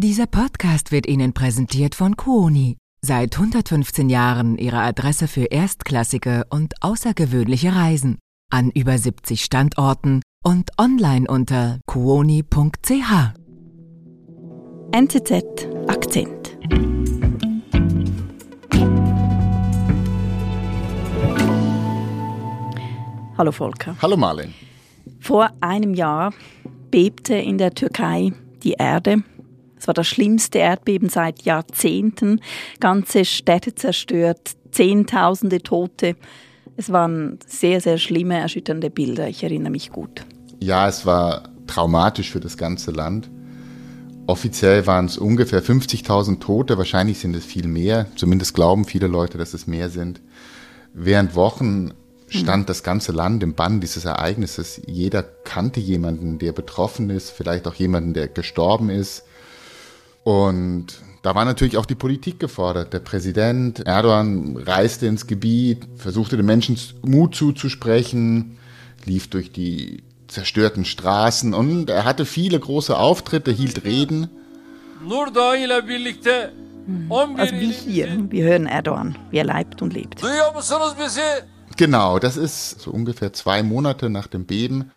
Dieser Podcast wird Ihnen präsentiert von Kuoni. Seit 115 Jahren Ihre Adresse für erstklassige und außergewöhnliche Reisen. An über 70 Standorten und online unter kuoni.ch. NZZ Akzent. Hallo Volker. Hallo Marlin. Vor einem Jahr bebte in der Türkei die Erde. Es war das schlimmste Erdbeben seit Jahrzehnten. Ganze Städte zerstört, Zehntausende Tote. Es waren sehr, sehr schlimme, erschütternde Bilder. Ich erinnere mich gut. Ja, es war traumatisch für das ganze Land. Offiziell waren es ungefähr 50.000 Tote, wahrscheinlich sind es viel mehr. Zumindest glauben viele Leute, dass es mehr sind. Während Wochen stand das ganze Land im Bann dieses Ereignisses. Jeder kannte jemanden, der betroffen ist, vielleicht auch jemanden, der gestorben ist. Und da war natürlich auch die Politik gefordert. Der Präsident Erdogan reiste ins Gebiet, versuchte den Menschen Mut zuzusprechen, lief durch die zerstörten Straßen und er hatte viele große Auftritte, hielt Reden. Also wie hier, wir hören Erdogan, wie er leibt und lebt. Genau, das ist so ungefähr zwei Monate nach dem Beben.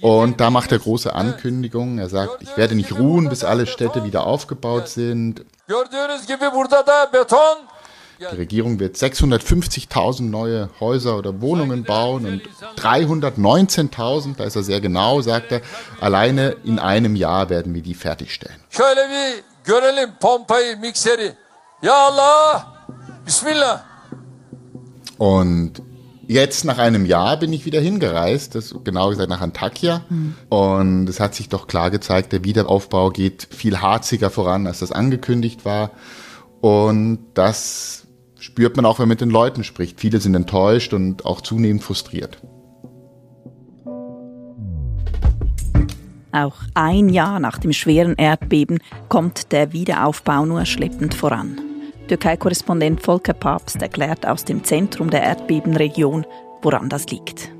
Und da macht er große Ankündigungen. Er sagt, ich werde nicht ruhen, bis alle Städte wieder aufgebaut sind. Die Regierung wird 650.000 neue Häuser oder Wohnungen bauen und 319.000, da ist er sehr genau, sagt er, alleine in einem Jahr werden wir die fertigstellen. Ja Allah, Bismillah. Und jetzt nach einem Jahr bin ich wieder hingereist, das genau gesagt nach Antakya. Mhm. Und es hat sich doch klar gezeigt, der Wiederaufbau geht viel harziger voran, als das angekündigt war. Und das spürt man auch, wenn man mit den Leuten spricht. Viele sind enttäuscht und auch zunehmend frustriert. Auch ein Jahr nach dem schweren Erdbeben kommt der Wiederaufbau nur schleppend voran. Türkei-Korrespondent Volker Papst erklärt aus dem Zentrum der Erdbebenregion, woran das liegt.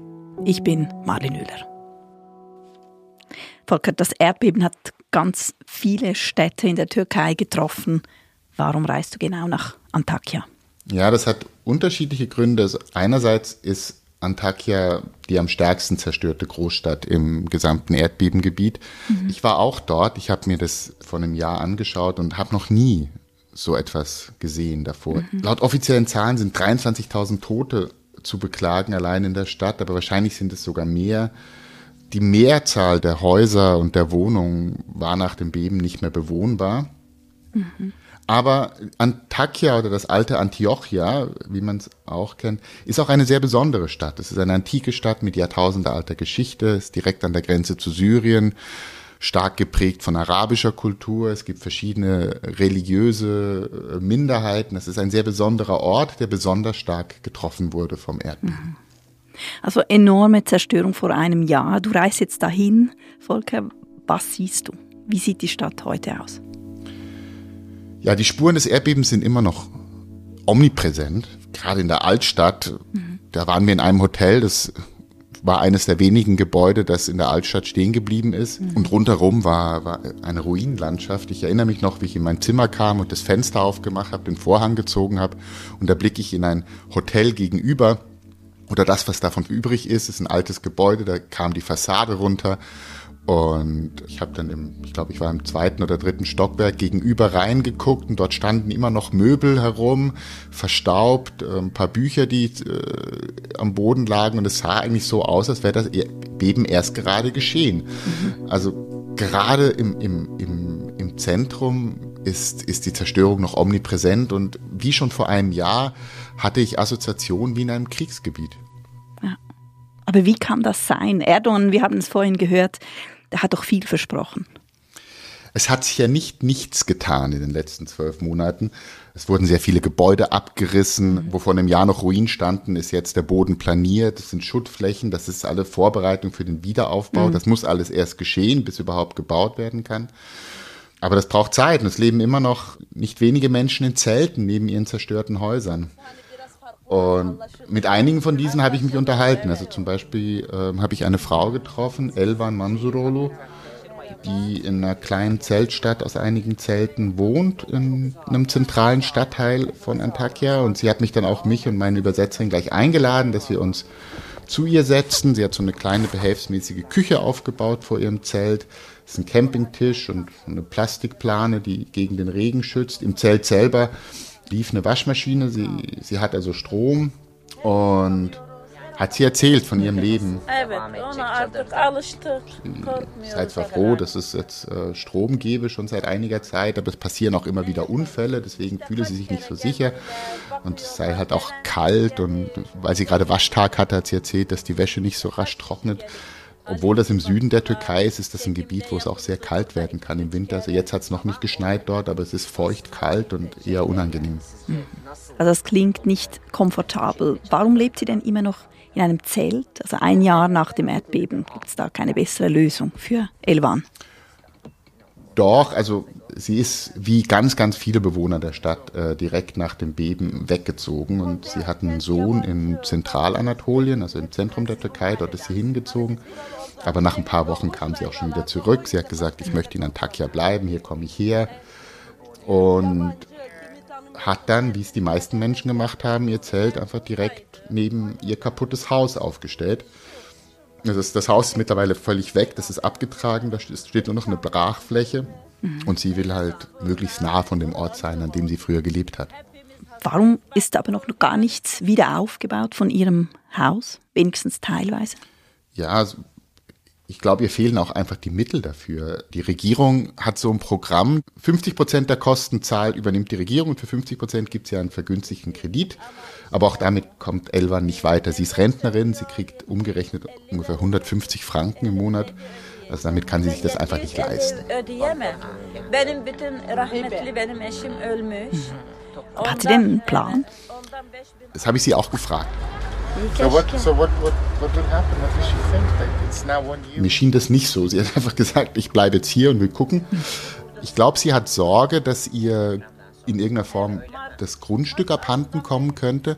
Ich bin Marlin Müller. Volker, das Erdbeben hat ganz viele Städte in der Türkei getroffen. Warum reist du genau nach Antakya? Ja, das hat unterschiedliche Gründe. Einerseits ist Antakya die am stärksten zerstörte Großstadt im gesamten Erdbebengebiet. Mhm. Ich war auch dort. Ich habe mir das vor einem Jahr angeschaut und habe noch nie so etwas gesehen davor. Mhm. Laut offiziellen Zahlen sind 23.000 Tote zu beklagen allein in der Stadt, aber wahrscheinlich sind es sogar mehr. Die Mehrzahl der Häuser und der Wohnungen war nach dem Beben nicht mehr bewohnbar. Mhm. Aber Antakya oder das alte Antiochia, wie man es auch kennt, ist auch eine sehr besondere Stadt. Es ist eine antike Stadt mit jahrtausendealter Geschichte, ist direkt an der Grenze zu Syrien stark geprägt von arabischer Kultur. Es gibt verschiedene religiöse äh, Minderheiten. Es ist ein sehr besonderer Ort, der besonders stark getroffen wurde vom Erdbeben. Mhm. Also enorme Zerstörung vor einem Jahr. Du reist jetzt dahin, Volker. Was siehst du? Wie sieht die Stadt heute aus? Ja, die Spuren des Erdbebens sind immer noch omnipräsent. Gerade in der Altstadt, mhm. da waren wir in einem Hotel, das war eines der wenigen Gebäude, das in der Altstadt stehen geblieben ist. Mhm. Und rundherum war, war eine Ruinenlandschaft. Ich erinnere mich noch, wie ich in mein Zimmer kam und das Fenster aufgemacht habe, den Vorhang gezogen habe. Und da blicke ich in ein Hotel gegenüber. Oder das, was davon übrig ist, ist ein altes Gebäude, da kam die Fassade runter. Und ich habe dann im, ich glaube, ich war im zweiten oder dritten Stockwerk gegenüber reingeguckt und dort standen immer noch Möbel herum, verstaubt, äh, ein paar Bücher, die äh, am Boden lagen und es sah eigentlich so aus, als wäre das e-, Beben erst gerade geschehen. Mhm. Also gerade im, im, im, im Zentrum ist, ist die Zerstörung noch omnipräsent und wie schon vor einem Jahr hatte ich Assoziationen wie in einem Kriegsgebiet. Ja. Aber wie kann das sein? Erdogan, wir haben es vorhin gehört, der hat doch viel versprochen. Es hat sich ja nicht nichts getan in den letzten zwölf Monaten. Es wurden sehr viele Gebäude abgerissen, mhm. wovon im Jahr noch Ruinen standen, ist jetzt der Boden planiert. Das sind Schuttflächen, das ist alle Vorbereitung für den Wiederaufbau. Mhm. Das muss alles erst geschehen, bis überhaupt gebaut werden kann. Aber das braucht Zeit und es leben immer noch nicht wenige Menschen in Zelten neben ihren zerstörten Häusern. Und mit einigen von diesen habe ich mich unterhalten. Also zum Beispiel äh, habe ich eine Frau getroffen, Elvan Mansurolu, die in einer kleinen Zeltstadt aus einigen Zelten wohnt, in einem zentralen Stadtteil von Antakya. Und sie hat mich dann auch, mich und meine Übersetzerin gleich eingeladen, dass wir uns zu ihr setzen. Sie hat so eine kleine behelfsmäßige Küche aufgebaut vor ihrem Zelt. Es ist ein Campingtisch und eine Plastikplane, die gegen den Regen schützt. Im Zelt selber lief eine Waschmaschine. Sie, sie hat also Strom und hat sie erzählt von ihrem Leben. Sie seid zwar froh, dass es jetzt äh, Strom gäbe, schon seit einiger Zeit, aber es passieren auch immer wieder Unfälle, deswegen fühle sie sich nicht so sicher. Und es sei halt auch kalt und weil sie gerade Waschtag hatte, hat sie erzählt, dass die Wäsche nicht so rasch trocknet. Obwohl das im Süden der Türkei ist, ist das ein Gebiet, wo es auch sehr kalt werden kann im Winter. Also jetzt hat es noch nicht geschneit dort, aber es ist feucht, kalt und eher unangenehm. Also das klingt nicht komfortabel. Warum lebt sie denn immer noch in einem Zelt? Also ein Jahr nach dem Erdbeben gibt es da keine bessere Lösung für Elvan. Doch, also sie ist wie ganz, ganz viele Bewohner der Stadt äh, direkt nach dem Beben weggezogen und sie hat einen Sohn in Zentralanatolien, also im Zentrum der Türkei, dort ist sie hingezogen. Aber nach ein paar Wochen kam sie auch schon wieder zurück. Sie hat gesagt, ich möchte in Antakya bleiben, hier komme ich her. Und hat dann, wie es die meisten Menschen gemacht haben, ihr Zelt einfach direkt neben ihr kaputtes Haus aufgestellt. Das, das Haus ist mittlerweile völlig weg, das ist abgetragen, da steht nur noch eine Brachfläche. Mhm. Und sie will halt möglichst nah von dem Ort sein, an dem sie früher gelebt hat. Warum ist aber noch gar nichts wieder aufgebaut von ihrem Haus, wenigstens teilweise? Ja, also ich glaube, ihr fehlen auch einfach die Mittel dafür. Die Regierung hat so ein Programm. 50 Prozent der Kosten zahlt, übernimmt die Regierung und für 50 Prozent gibt es ja einen vergünstigten Kredit. Aber auch damit kommt Elvan nicht weiter. Sie ist Rentnerin, sie kriegt umgerechnet ungefähr 150 Franken im Monat. Also damit kann sie sich das einfach nicht leisten. Hat sie denn einen Plan? Das habe ich sie auch gefragt. So what, so what, what, what will happen? What does she think? Like it's now one year. Mir schien das nicht so. Sie hat einfach gesagt, ich bleibe jetzt hier und will gucken. Ich glaube, sie hat Sorge, dass ihr in irgendeiner Form das Grundstück abhanden kommen könnte.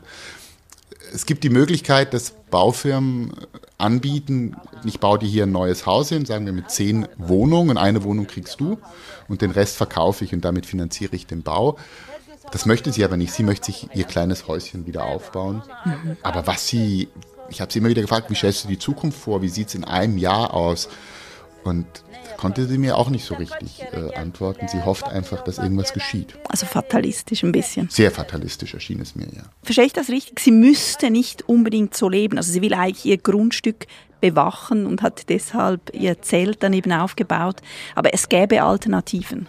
Es gibt die Möglichkeit, dass Baufirmen anbieten, ich baue dir hier ein neues Haus hin, sagen wir mit zehn Wohnungen, eine Wohnung kriegst du und den Rest verkaufe ich und damit finanziere ich den Bau. Das möchte sie aber nicht. Sie möchte sich ihr kleines Häuschen wieder aufbauen. Mhm. Aber was sie, ich habe sie immer wieder gefragt, wie stellst du die Zukunft vor? Wie sieht es in einem Jahr aus? Und konnte sie mir auch nicht so richtig äh, antworten. Sie hofft einfach, dass irgendwas geschieht. Also fatalistisch ein bisschen. Sehr fatalistisch erschien es mir, ja. Verstehe ich das richtig? Sie müsste nicht unbedingt so leben. Also sie will eigentlich ihr Grundstück bewachen und hat deshalb ihr Zelt daneben aufgebaut. Aber es gäbe Alternativen.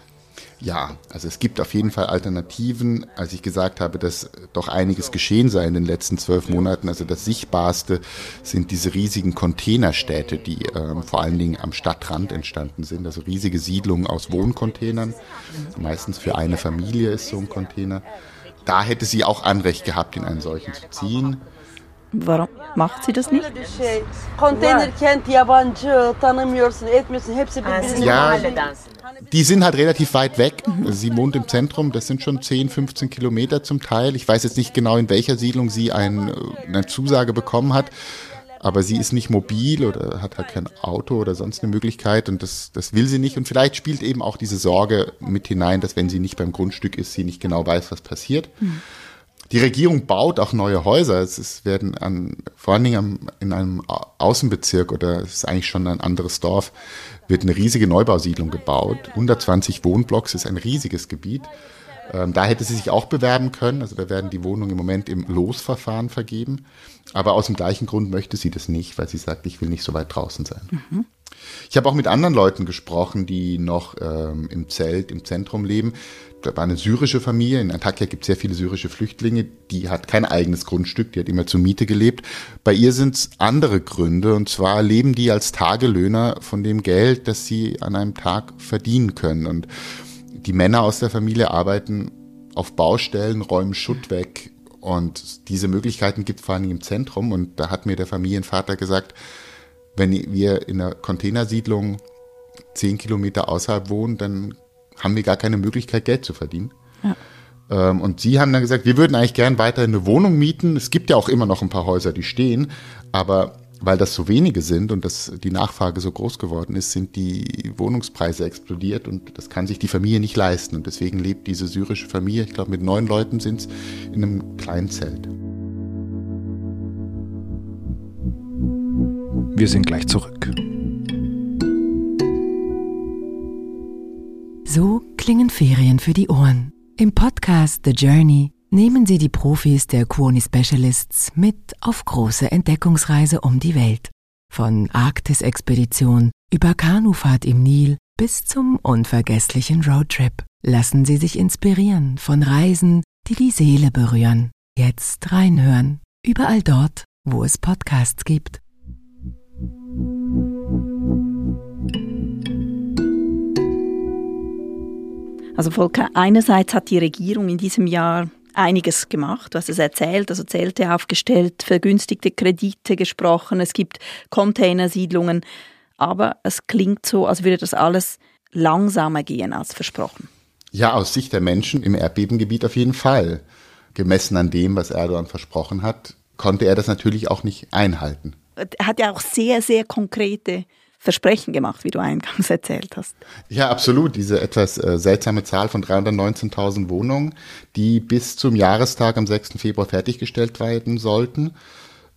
Ja, also es gibt auf jeden Fall Alternativen. Als ich gesagt habe, dass doch einiges geschehen sei in den letzten zwölf Monaten, also das Sichtbarste sind diese riesigen Containerstädte, die ähm, vor allen Dingen am Stadtrand entstanden sind. Also riesige Siedlungen aus Wohncontainern. Meistens für eine Familie ist so ein Container. Da hätte sie auch Anrecht gehabt, in einen solchen zu ziehen. Warum macht sie das nicht? Ja, die sind halt relativ weit weg. Sie wohnt im Zentrum, das sind schon 10, 15 Kilometer zum Teil. Ich weiß jetzt nicht genau, in welcher Siedlung sie ein, eine Zusage bekommen hat. Aber sie ist nicht mobil oder hat halt kein Auto oder sonst eine Möglichkeit und das, das will sie nicht. Und vielleicht spielt eben auch diese Sorge mit hinein, dass wenn sie nicht beim Grundstück ist, sie nicht genau weiß, was passiert. Mhm. Die Regierung baut auch neue Häuser. Es ist, werden an, vor allen Dingen am, in einem Außenbezirk oder es ist eigentlich schon ein anderes Dorf, wird eine riesige Neubausiedlung gebaut. 120 Wohnblocks ist ein riesiges Gebiet. Ähm, da hätte sie sich auch bewerben können. Also da werden die Wohnungen im Moment im Losverfahren vergeben. Aber aus dem gleichen Grund möchte sie das nicht, weil sie sagt, ich will nicht so weit draußen sein. Mhm. Ich habe auch mit anderen Leuten gesprochen, die noch ähm, im Zelt, im Zentrum leben da war eine syrische Familie, in Antakya gibt es sehr viele syrische Flüchtlinge, die hat kein eigenes Grundstück, die hat immer zur Miete gelebt. Bei ihr sind es andere Gründe, und zwar leben die als Tagelöhner von dem Geld, das sie an einem Tag verdienen können. Und die Männer aus der Familie arbeiten auf Baustellen, räumen Schutt weg. Und diese Möglichkeiten gibt es vor allem im Zentrum. Und da hat mir der Familienvater gesagt, wenn wir in einer Containersiedlung zehn Kilometer außerhalb wohnen, dann haben wir gar keine Möglichkeit, Geld zu verdienen. Ja. Ähm, und sie haben dann gesagt, wir würden eigentlich gern weiter eine Wohnung mieten. Es gibt ja auch immer noch ein paar Häuser, die stehen, aber weil das so wenige sind und dass die Nachfrage so groß geworden ist, sind die Wohnungspreise explodiert und das kann sich die Familie nicht leisten. Und deswegen lebt diese syrische Familie, ich glaube mit neun Leuten sind es, in einem kleinen Zelt. Wir sind gleich zurück. So klingen Ferien für die Ohren. Im Podcast The Journey nehmen Sie die Profis der Kuoni Specialists mit auf große Entdeckungsreise um die Welt. Von Arktis-Expedition über Kanufahrt im Nil bis zum unvergesslichen Roadtrip. Lassen Sie sich inspirieren von Reisen, die die Seele berühren. Jetzt reinhören. Überall dort, wo es Podcasts gibt. Also Volker, einerseits hat die Regierung in diesem Jahr einiges gemacht. Hast es erzählt, also Zelte aufgestellt, vergünstigte Kredite gesprochen, es gibt Containersiedlungen. Aber es klingt so, als würde das alles langsamer gehen als versprochen. Ja, aus Sicht der Menschen im Erdbebengebiet auf jeden Fall. Gemessen an dem, was Erdogan versprochen hat, konnte er das natürlich auch nicht einhalten. Er hat ja auch sehr, sehr konkrete Versprechen gemacht, wie du eingangs erzählt hast. Ja, absolut. Diese etwas äh, seltsame Zahl von 319.000 Wohnungen, die bis zum Jahrestag am 6. Februar fertiggestellt werden sollten.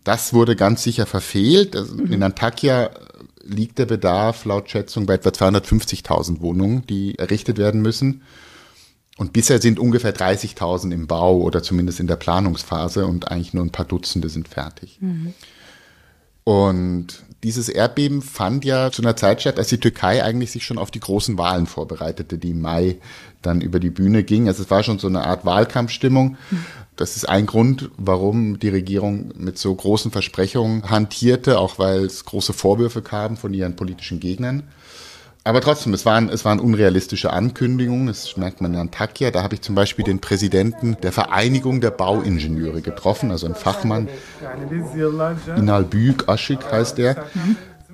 Das wurde ganz sicher verfehlt. Also mhm. In Antakya liegt der Bedarf laut Schätzung bei etwa 250.000 Wohnungen, die errichtet werden müssen. Und bisher sind ungefähr 30.000 im Bau oder zumindest in der Planungsphase und eigentlich nur ein paar Dutzende sind fertig. Mhm. Und dieses Erdbeben fand ja zu einer Zeit statt, als die Türkei eigentlich sich schon auf die großen Wahlen vorbereitete, die im Mai dann über die Bühne ging. Also es war schon so eine Art Wahlkampfstimmung. Das ist ein Grund, warum die Regierung mit so großen Versprechungen hantierte, auch weil es große Vorwürfe kamen von ihren politischen Gegnern. Aber trotzdem, es waren, es waren unrealistische Ankündigungen. Das merkt man in Antakya. Da habe ich zum Beispiel den Präsidenten der Vereinigung der Bauingenieure getroffen, also ein Fachmann. Inal Büyük Aschik heißt der.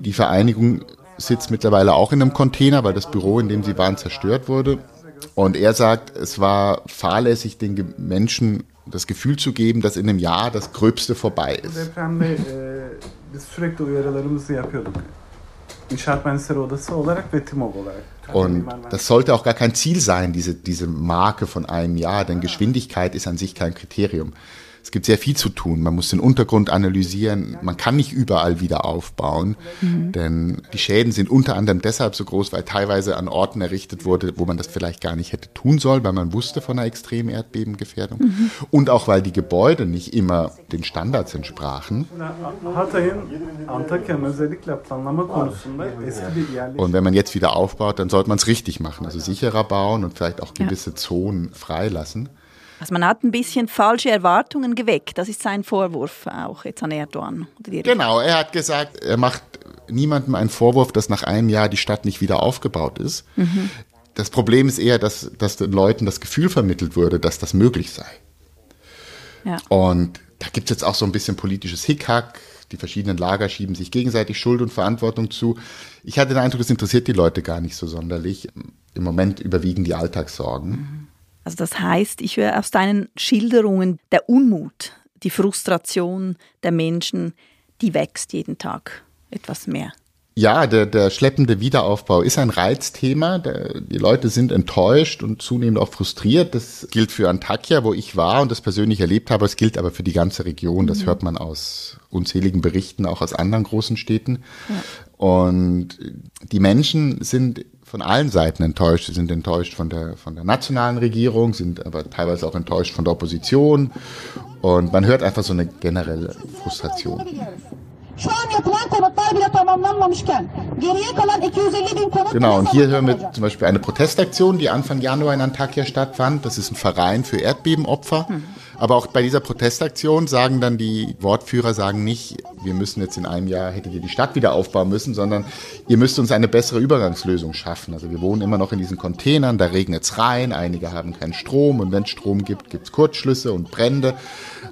Die Vereinigung sitzt mittlerweile auch in einem Container, weil das Büro, in dem sie waren, zerstört wurde. Und er sagt, es war fahrlässig, den Menschen das Gefühl zu geben, dass in einem Jahr das Gröbste vorbei ist. İnşaat Mühendisleri Odası olarak ve TİMOB olarak. Und das sollte auch gar kein Ziel sein, diese, diese Marke von einem Jahr, denn Geschwindigkeit ist an sich kein Kriterium. Es gibt sehr viel zu tun. Man muss den Untergrund analysieren. Man kann nicht überall wieder aufbauen, mhm. denn die Schäden sind unter anderem deshalb so groß, weil teilweise an Orten errichtet wurde, wo man das vielleicht gar nicht hätte tun sollen, weil man wusste von einer extremen Erdbebengefährdung mhm. und auch weil die Gebäude nicht immer den Standards entsprachen. Und wenn man jetzt wieder aufbaut, dann sollte man es richtig machen, also sicherer bauen und vielleicht auch gewisse ja. Zonen freilassen. Also man hat ein bisschen falsche Erwartungen geweckt. Das ist sein Vorwurf auch jetzt an Erdogan. Genau, er hat gesagt, er macht niemandem einen Vorwurf, dass nach einem Jahr die Stadt nicht wieder aufgebaut ist. Mhm. Das Problem ist eher, dass, dass den Leuten das Gefühl vermittelt wurde, dass das möglich sei. Ja. Und da gibt es jetzt auch so ein bisschen politisches Hickhack. Die verschiedenen Lager schieben sich gegenseitig Schuld und Verantwortung zu. Ich hatte den Eindruck, das interessiert die Leute gar nicht so sonderlich. Im Moment überwiegen die Alltagssorgen. Mhm. Also das heißt, ich höre aus deinen Schilderungen, der Unmut, die Frustration der Menschen, die wächst jeden Tag etwas mehr. Ja, der, der schleppende Wiederaufbau ist ein Reizthema. Der, die Leute sind enttäuscht und zunehmend auch frustriert. Das gilt für Antakya, wo ich war und das persönlich erlebt habe. Es gilt aber für die ganze Region. Das mhm. hört man aus unzähligen Berichten, auch aus anderen großen Städten. Ja. Und die Menschen sind von allen Seiten enttäuscht. Sie sind enttäuscht von der, von der nationalen Regierung, sind aber teilweise auch enttäuscht von der Opposition. Und man hört einfach so eine generelle Frustration. Genau, und hier hören wir zum Beispiel eine Protestaktion, die Anfang Januar in Antakya stattfand. Das ist ein Verein für Erdbebenopfer. Aber auch bei dieser Protestaktion sagen dann die Wortführer sagen nicht, wir müssen jetzt in einem Jahr, hättet ihr die Stadt wieder aufbauen müssen, sondern ihr müsst uns eine bessere Übergangslösung schaffen. Also wir wohnen immer noch in diesen Containern, da regnet es rein, einige haben keinen Strom und wenn es Strom gibt, gibt es Kurzschlüsse und Brände.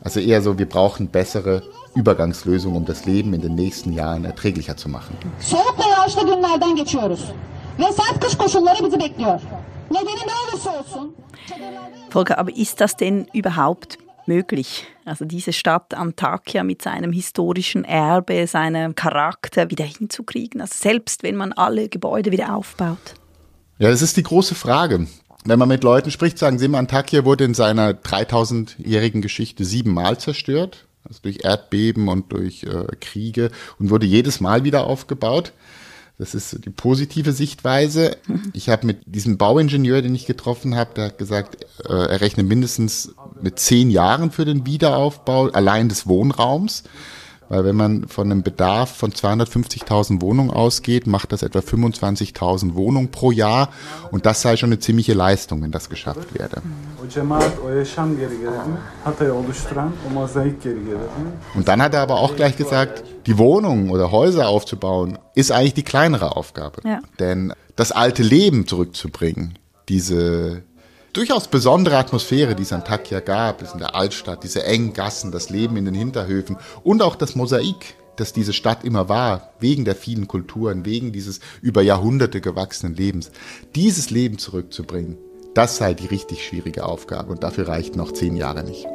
Also eher so, wir brauchen bessere Übergangslösungen, um das Leben in den nächsten Jahren erträglicher zu machen. Volker, aber ist das denn überhaupt möglich. Also diese Stadt Antakya mit seinem historischen Erbe, seinem Charakter wieder hinzukriegen. Also selbst wenn man alle Gebäude wieder aufbaut. Ja, das ist die große Frage. Wenn man mit Leuten spricht, sagen sie immer, Antakya wurde in seiner 3000-jährigen Geschichte siebenmal zerstört. Also durch Erdbeben und durch äh, Kriege und wurde jedes Mal wieder aufgebaut. Das ist die positive Sichtweise. Ich habe mit diesem Bauingenieur, den ich getroffen habe, der hat gesagt, äh, er rechnet mindestens mit zehn Jahren für den Wiederaufbau allein des Wohnraums. Weil wenn man von einem Bedarf von 250.000 Wohnungen ausgeht, macht das etwa 25.000 Wohnungen pro Jahr. Und das sei schon eine ziemliche Leistung, wenn das geschafft werde. Und dann hat er aber auch gleich gesagt, die Wohnungen oder Häuser aufzubauen, ist eigentlich die kleinere Aufgabe. Ja. Denn das alte Leben zurückzubringen, diese durchaus besondere Atmosphäre, die es an Takya gab, ist in der Altstadt, diese engen Gassen, das Leben in den Hinterhöfen und auch das Mosaik, das diese Stadt immer war, wegen der vielen Kulturen, wegen dieses über Jahrhunderte gewachsenen Lebens. Dieses Leben zurückzubringen, das sei die richtig schwierige Aufgabe und dafür reichten noch zehn Jahre nicht.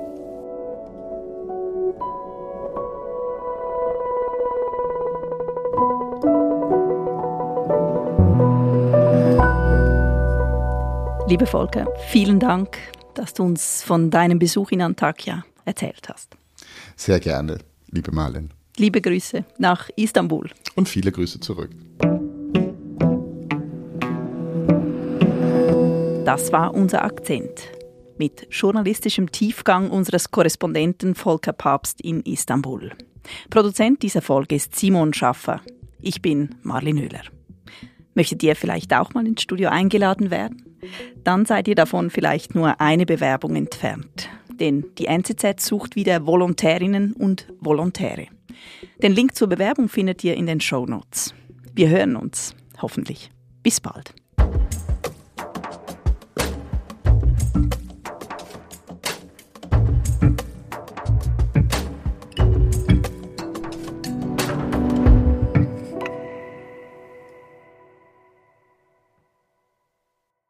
Liebe Volker, vielen Dank, dass du uns von deinem Besuch in Antakya erzählt hast. Sehr gerne, liebe Marlen. Liebe Grüße nach Istanbul. Und viele Grüße zurück. Das war unser Akzent. Mit journalistischem Tiefgang unseres Korrespondenten Volker Papst in Istanbul. Produzent dieser Folge ist Simon Schaffer. Ich bin Marlin Höhler. Möchtet ihr vielleicht auch mal ins Studio eingeladen werden? Dann seid ihr davon vielleicht nur eine Bewerbung entfernt. Denn die NZZ sucht wieder Volontärinnen und Volontäre. Den Link zur Bewerbung findet ihr in den Show Notes. Wir hören uns, hoffentlich. Bis bald.